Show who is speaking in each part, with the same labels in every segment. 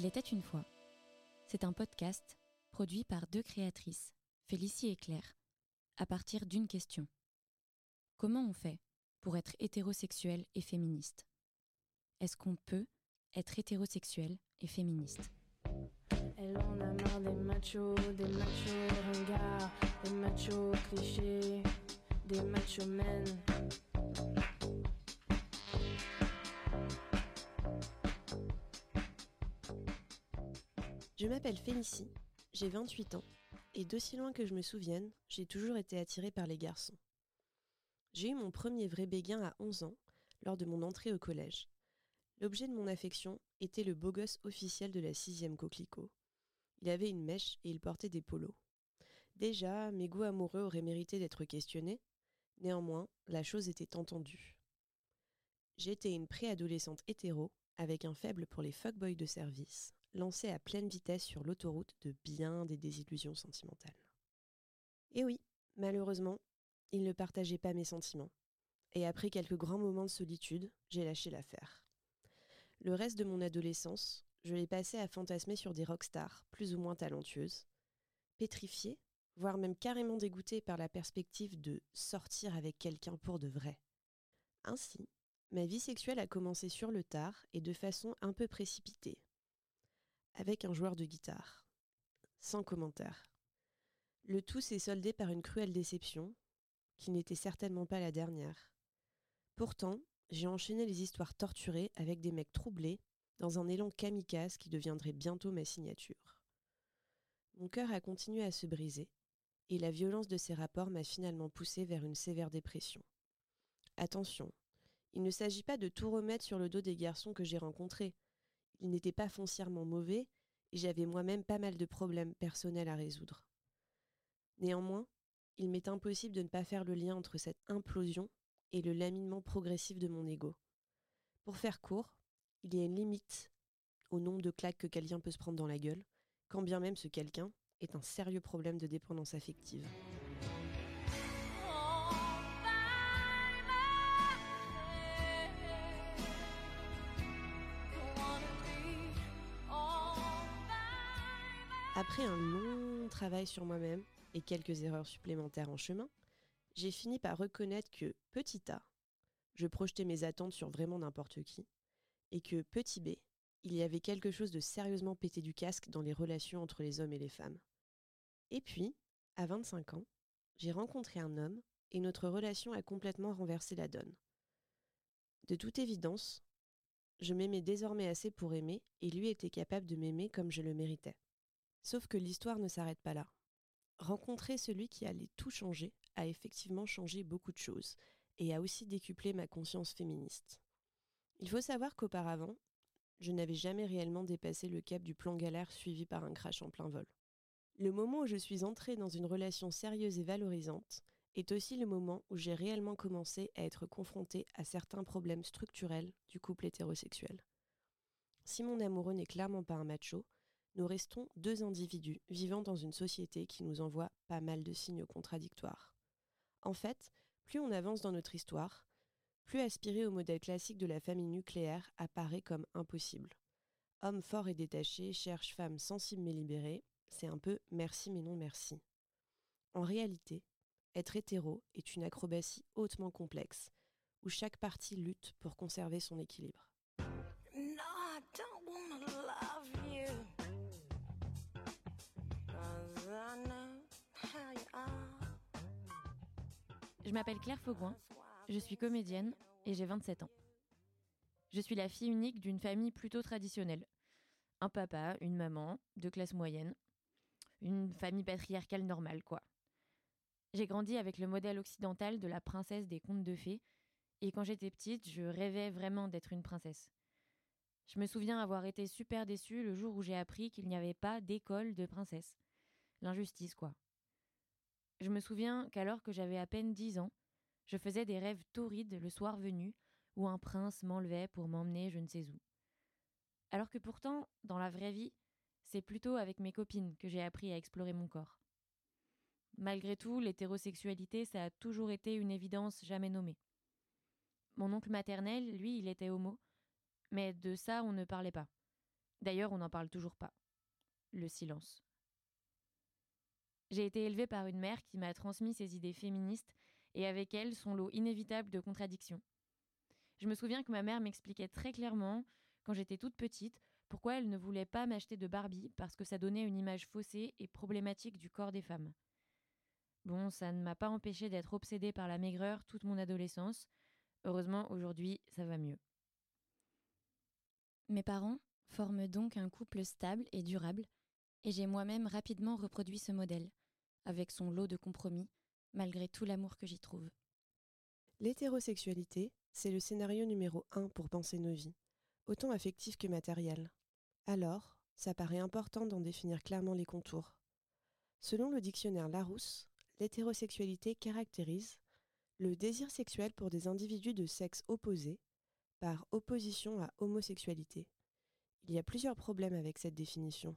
Speaker 1: Il était une fois. C'est un podcast produit par deux créatrices, Félicie et Claire, à partir d'une question. Comment on fait pour être hétérosexuel et féministe? Est-ce qu'on peut être hétérosexuel et féministe?
Speaker 2: Je m'appelle Félicie, j'ai 28 ans, et d'aussi loin que je me souvienne, j'ai toujours été attirée par les garçons. J'ai eu mon premier vrai béguin à 11 ans, lors de mon entrée au collège. L'objet de mon affection était le beau gosse officiel de la sixième coquelicot. Il avait une mèche et il portait des polos. Déjà, mes goûts amoureux auraient mérité d'être questionnés. Néanmoins, la chose était entendue. J'étais une préadolescente hétéro, avec un faible pour les fuckboys de service, lancée à pleine vitesse sur l'autoroute de bien des désillusions sentimentales. Et oui, malheureusement, il ne partageait pas mes sentiments. Et après quelques grands moments de solitude, j'ai lâché l'affaire. Le reste de mon adolescence, je l'ai passé à fantasmer sur des rockstars plus ou moins talentueuses, pétrifiée, voire même carrément dégoûtée par la perspective de sortir avec quelqu'un pour de vrai. Ainsi, ma vie sexuelle a commencé sur le tard et de façon un peu précipitée, avec un joueur de guitare. Sans commentaire. Le tout s'est soldé par une cruelle déception, qui n'était certainement pas la dernière. Pourtant, j'ai enchaîné les histoires torturées avec des mecs troublés, dans un élan kamikaze qui deviendrait bientôt ma signature. Mon cœur a continué à se briser, et la violence de ces rapports m'a finalement poussé vers une sévère dépression. Attention, il ne s'agit pas de tout remettre sur le dos des garçons que j'ai rencontrés. Ils n'étaient pas foncièrement mauvais, et j'avais moi-même pas mal de problèmes personnels à résoudre. Néanmoins, il m'est impossible de ne pas faire le lien entre cette implosion et le laminement progressif de mon ego. Pour faire court, il y a une limite au nombre de claques que quelqu'un peut se prendre dans la gueule, quand bien même ce quelqu'un est un sérieux problème de dépendance affective. Après un long travail sur moi-même et quelques erreurs supplémentaires en chemin, j'ai fini par reconnaître que petit a, je projetais mes attentes sur vraiment n'importe qui, et que petit b, il y avait quelque chose de sérieusement pété du casque dans les relations entre les hommes et les femmes. Et puis, à 25 ans, j'ai rencontré un homme et notre relation a complètement renversé la donne. De toute évidence, je m'aimais désormais assez pour aimer et lui était capable de m'aimer comme je le méritais. Sauf que l'histoire ne s'arrête pas là. Rencontrer celui qui allait tout changer a effectivement changé beaucoup de choses et a aussi décuplé ma conscience féministe. Il faut savoir qu'auparavant, je n'avais jamais réellement dépassé le cap du plan galère suivi par un crash en plein vol. Le moment où je suis entrée dans une relation sérieuse et valorisante est aussi le moment où j'ai réellement commencé à être confrontée à certains problèmes structurels du couple hétérosexuel. Si mon amoureux n'est clairement pas un macho, nous restons deux individus vivant dans une société qui nous envoie pas mal de signes contradictoires. En fait, plus on avance dans notre histoire, plus aspirer au modèle classique de la famille nucléaire apparaît comme impossible. Homme fort et détaché cherche femme sensible mais libérée, c'est un peu merci mais non merci. En réalité, être hétéro est une acrobatie hautement complexe, où chaque partie lutte pour conserver son équilibre.
Speaker 1: Je m'appelle Claire Faugoin, je suis comédienne et j'ai 27 ans. Je suis la fille unique d'une famille plutôt traditionnelle. Un papa, une maman, de classe moyenne. Une famille patriarcale normale, quoi. J'ai grandi avec le modèle occidental de la princesse des contes de fées, et quand j'étais petite, je rêvais vraiment d'être une princesse. Je me souviens avoir été super déçue le jour où j'ai appris qu'il n'y avait pas d'école de princesse. L'injustice, quoi. Je me souviens qu'alors que j'avais à peine dix ans, je faisais des rêves torrides le soir venu, où un prince m'enlevait pour m'emmener je ne sais où. Alors que pourtant, dans la vraie vie, c'est plutôt avec mes copines que j'ai appris à explorer mon corps. Malgré tout, l'hétérosexualité, ça a toujours été une évidence jamais nommée. Mon oncle maternel, lui, il était homo, mais de ça on ne parlait pas. D'ailleurs, on n'en parle toujours pas. Le silence. J'ai été élevée par une mère qui m'a transmis ses idées féministes et avec elle son lot inévitable de contradictions. Je me souviens que ma mère m'expliquait très clairement, quand j'étais toute petite, pourquoi elle ne voulait pas m'acheter de Barbie parce que ça donnait une image faussée et problématique du corps des femmes. Bon, ça ne m'a pas empêché d'être obsédée par la maigreur toute mon adolescence. Heureusement, aujourd'hui, ça va mieux.
Speaker 3: Mes parents forment donc un couple stable et durable, et j'ai moi-même rapidement reproduit ce modèle, avec son lot de compromis, malgré tout l'amour que j'y trouve.
Speaker 2: L'hétérosexualité, c'est le scénario numéro un pour penser nos vies, autant affectif que matériel. Alors, ça paraît important d'en définir clairement les contours. Selon le dictionnaire Larousse, l'hétérosexualité caractérise le désir sexuel pour des individus de sexe opposé, par opposition à homosexualité. Il y a plusieurs problèmes avec cette définition.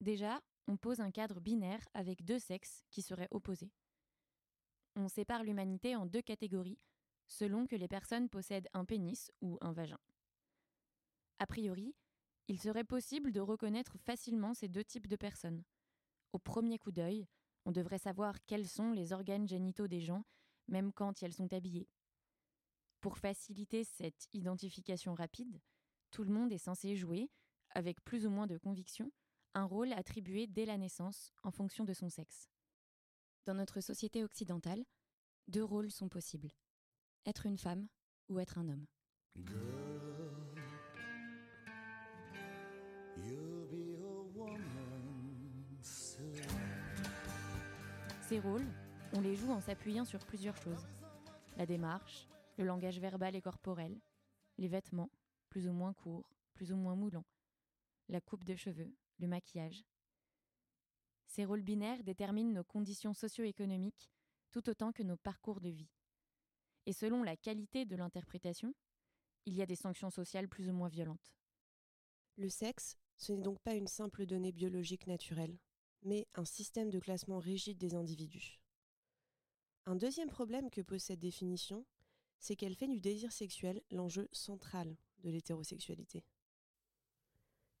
Speaker 1: Déjà, on pose un cadre binaire avec deux sexes qui seraient opposés. On sépare l'humanité en deux catégories selon que les personnes possèdent un pénis ou un vagin. A priori, il serait possible de reconnaître facilement ces deux types de personnes. Au premier coup d'œil, on devrait savoir quels sont les organes génitaux des gens, même quand elles sont habillées. Pour faciliter cette identification rapide, tout le monde est censé jouer, avec plus ou moins de conviction, un rôle attribué dès la naissance en fonction de son sexe.
Speaker 3: Dans notre société occidentale, deux rôles sont possibles. Être une femme ou être un homme.
Speaker 1: Ces rôles, on les joue en s'appuyant sur plusieurs choses. La démarche, le langage verbal et corporel, les vêtements, plus ou moins courts, plus ou moins moulants, la coupe de cheveux, le maquillage. Ces rôles binaires déterminent nos conditions socio-économiques tout autant que nos parcours de vie. Et selon la qualité de l'interprétation, il y a des sanctions sociales plus ou moins violentes.
Speaker 2: Le sexe, ce n'est donc pas une simple donnée biologique naturelle, mais un système de classement rigide des individus. Un deuxième problème que pose cette définition, c'est qu'elle fait du désir sexuel l'enjeu central de l'hétérosexualité.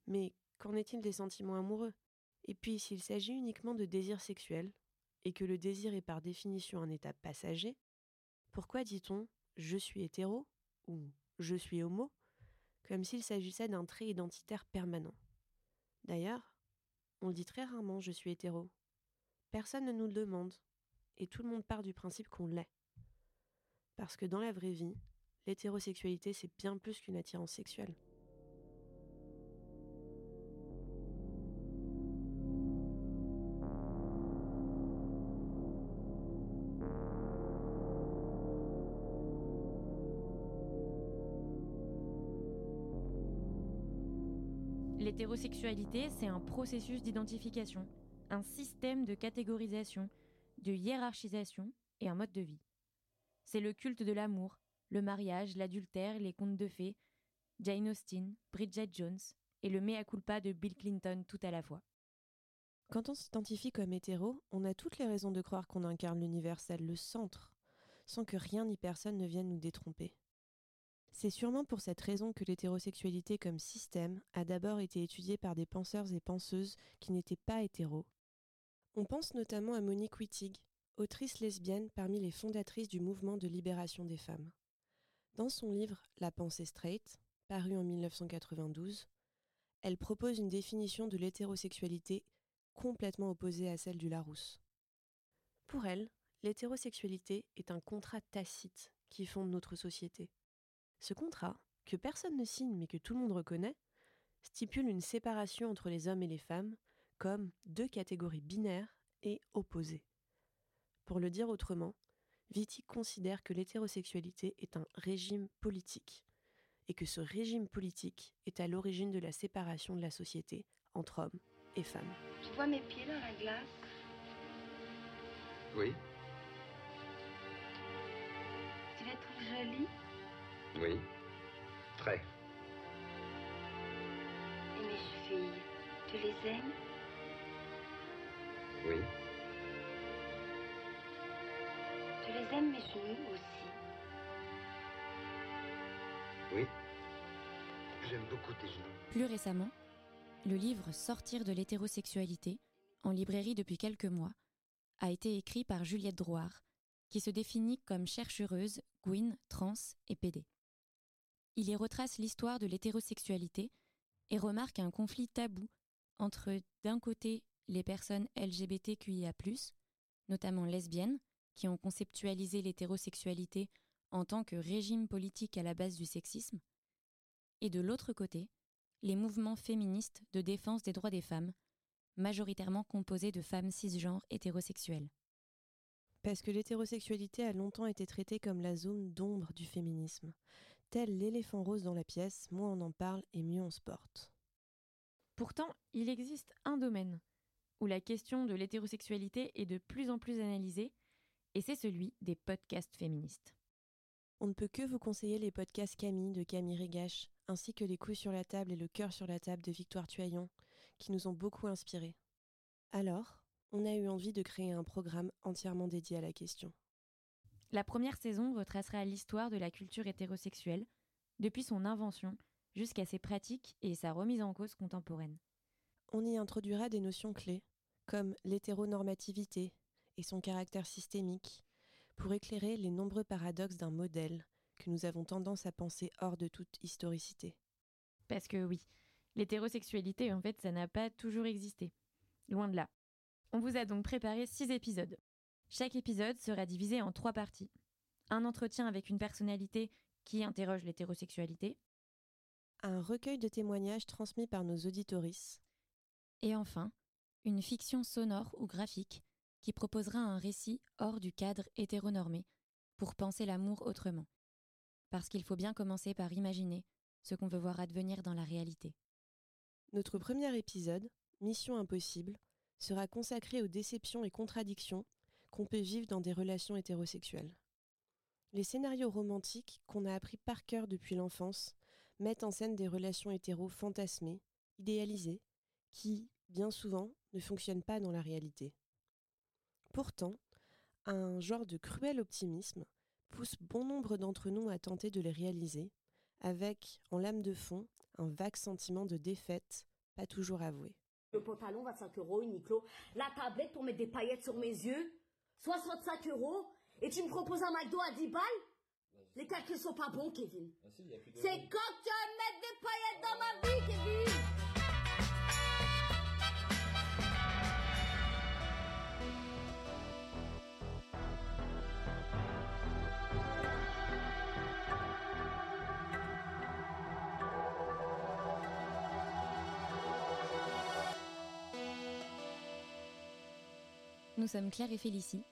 Speaker 2: Mais qu'en est-il des sentiments amoureux? Et puis, s'il s'agit uniquement de désir sexuel, et que le désir est par définition un état passager, pourquoi dit-on je suis hétéro ou je suis homo comme s'il s'agissait d'un trait identitaire permanent? D'ailleurs, on dit très rarement je suis hétéro. Personne ne nous le demande, et tout le monde part du principe qu'on l'est. Parce que dans la vraie vie, l'hétérosexualité c'est bien plus qu'une attirance sexuelle.
Speaker 1: L'hétérosexualité, c'est un processus d'identification, un système de catégorisation, de hiérarchisation et un mode de vie. C'est le culte de l'amour, le mariage, l'adultère, les contes de fées, Jane Austen, Bridget Jones et le mea culpa de Bill Clinton tout à la fois.
Speaker 2: Quand on s'identifie comme hétéro, on a toutes les raisons de croire qu'on incarne l'universel, le centre, sans que rien ni personne ne vienne nous détromper. C'est sûrement pour cette raison que l'hétérosexualité comme système a d'abord été étudiée par des penseurs et penseuses qui n'étaient pas hétéros. On pense notamment à Monique Wittig, autrice lesbienne parmi les fondatrices du mouvement de libération des femmes. Dans son livre La pensée straight, paru en 1992, elle propose une définition de l'hétérosexualité complètement opposée à celle du Larousse. Pour elle, l'hétérosexualité est un contrat tacite qui fonde notre société. Ce contrat, que personne ne signe mais que tout le monde reconnaît, stipule une séparation entre les hommes et les femmes comme deux catégories binaires et opposées. Pour le dire autrement, Wittig considère que l'hétérosexualité est un régime politique et que ce régime politique est à l'origine de la séparation de la société entre hommes et femmes.
Speaker 4: Tu vois mes pieds dans la glace
Speaker 5: Oui,
Speaker 4: Tu les trouves jolis
Speaker 5: oui. Très.
Speaker 4: Et mes filles, tu les aimes?
Speaker 5: Oui.
Speaker 4: Tu les aimes mes genoux aussi?
Speaker 5: Oui. j'aime beaucoup tes jeux.
Speaker 1: Plus récemment, le livre Sortir de l'hétérosexualité, en librairie depuis quelques mois, a été écrit par Juliette Drouard, qui se définit comme chercheuse, Gwyn, trans et PD. Il y retrace l'histoire de l'hétérosexualité et remarque un conflit tabou entre, d'un côté, les personnes LGBTQIA, notamment lesbiennes, qui ont conceptualisé l'hétérosexualité en tant que régime politique à la base du sexisme, et de l'autre côté, les mouvements féministes de défense des droits des femmes, majoritairement composés de femmes cisgenres hétérosexuelles.
Speaker 2: Parce que l'hétérosexualité a longtemps été traitée comme la zone d'ombre du féminisme. Tel l'éléphant rose dans la pièce, moins on en parle et mieux on se porte.
Speaker 6: Pourtant, il existe un domaine où la question de l'hétérosexualité est de plus en plus analysée, et c'est celui des podcasts féministes.
Speaker 2: On ne peut que vous conseiller les podcasts Camille de Camille Régache, ainsi que les couilles sur la table et le cœur sur la table de Victoire Tuaillon, qui nous ont beaucoup inspirés. Alors, on a eu envie de créer un programme entièrement dédié à la question.
Speaker 6: La première saison retracera l'histoire de la culture hétérosexuelle, depuis son invention jusqu'à ses pratiques et sa remise en cause contemporaine.
Speaker 2: On y introduira des notions clés, comme l'hétéronormativité et son caractère systémique, pour éclairer les nombreux paradoxes d'un modèle que nous avons tendance à penser hors de toute historicité.
Speaker 6: Parce que oui, l'hétérosexualité, en fait, ça n'a pas toujours existé. Loin de là. On vous a donc préparé six épisodes. Chaque épisode sera divisé en trois parties. Un entretien avec une personnalité qui interroge l'hétérosexualité.
Speaker 2: Un recueil de témoignages transmis par nos auditorices.
Speaker 1: Et enfin, une fiction sonore ou graphique qui proposera un récit hors du cadre hétéronormé pour penser l'amour autrement. Parce qu'il faut bien commencer par imaginer ce qu'on veut voir advenir dans la réalité.
Speaker 2: Notre premier épisode, Mission Impossible, sera consacré aux déceptions et contradictions qu'on peut vivre dans des relations hétérosexuelles. Les scénarios romantiques qu'on a appris par cœur depuis l'enfance mettent en scène des relations hétéro fantasmées, idéalisées, qui, bien souvent, ne fonctionnent pas dans la réalité. Pourtant, un genre de cruel optimisme pousse bon nombre d'entre nous à tenter de les réaliser, avec, en lame de fond, un vague sentiment de défaite, pas toujours avoué.
Speaker 7: Le pantalon, 25 euros, Uniqlo. La tablette pour mettre des paillettes sur mes yeux, 65 euros. Et tu me proposes un McDo à 10 balles Les calculs sont pas bons, Kevin. C'est quand tu vas mettre des paillettes dans ma vie, Kevin
Speaker 1: Nous sommes Claire et Félicie,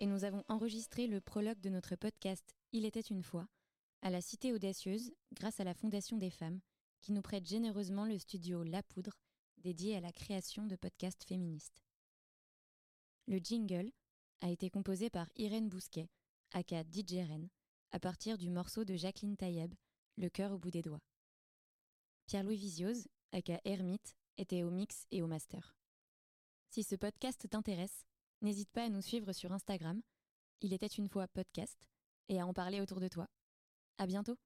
Speaker 1: et nous avons enregistré le prologue de notre podcast Il était une fois à la Cité Audacieuse grâce à la Fondation des femmes qui nous prête généreusement le studio La Poudre dédié à la création de podcasts féministes. Le jingle a été composé par Irène Bousquet, aka DJ Ren, à partir du morceau de Jacqueline Taïeb, Le cœur au bout des doigts. Pierre-Louis Vizioz, aka Hermite, était au mix et au master. Si ce podcast t'intéresse, N'hésite pas à nous suivre sur Instagram. Il était une fois podcast et à en parler autour de toi. À bientôt!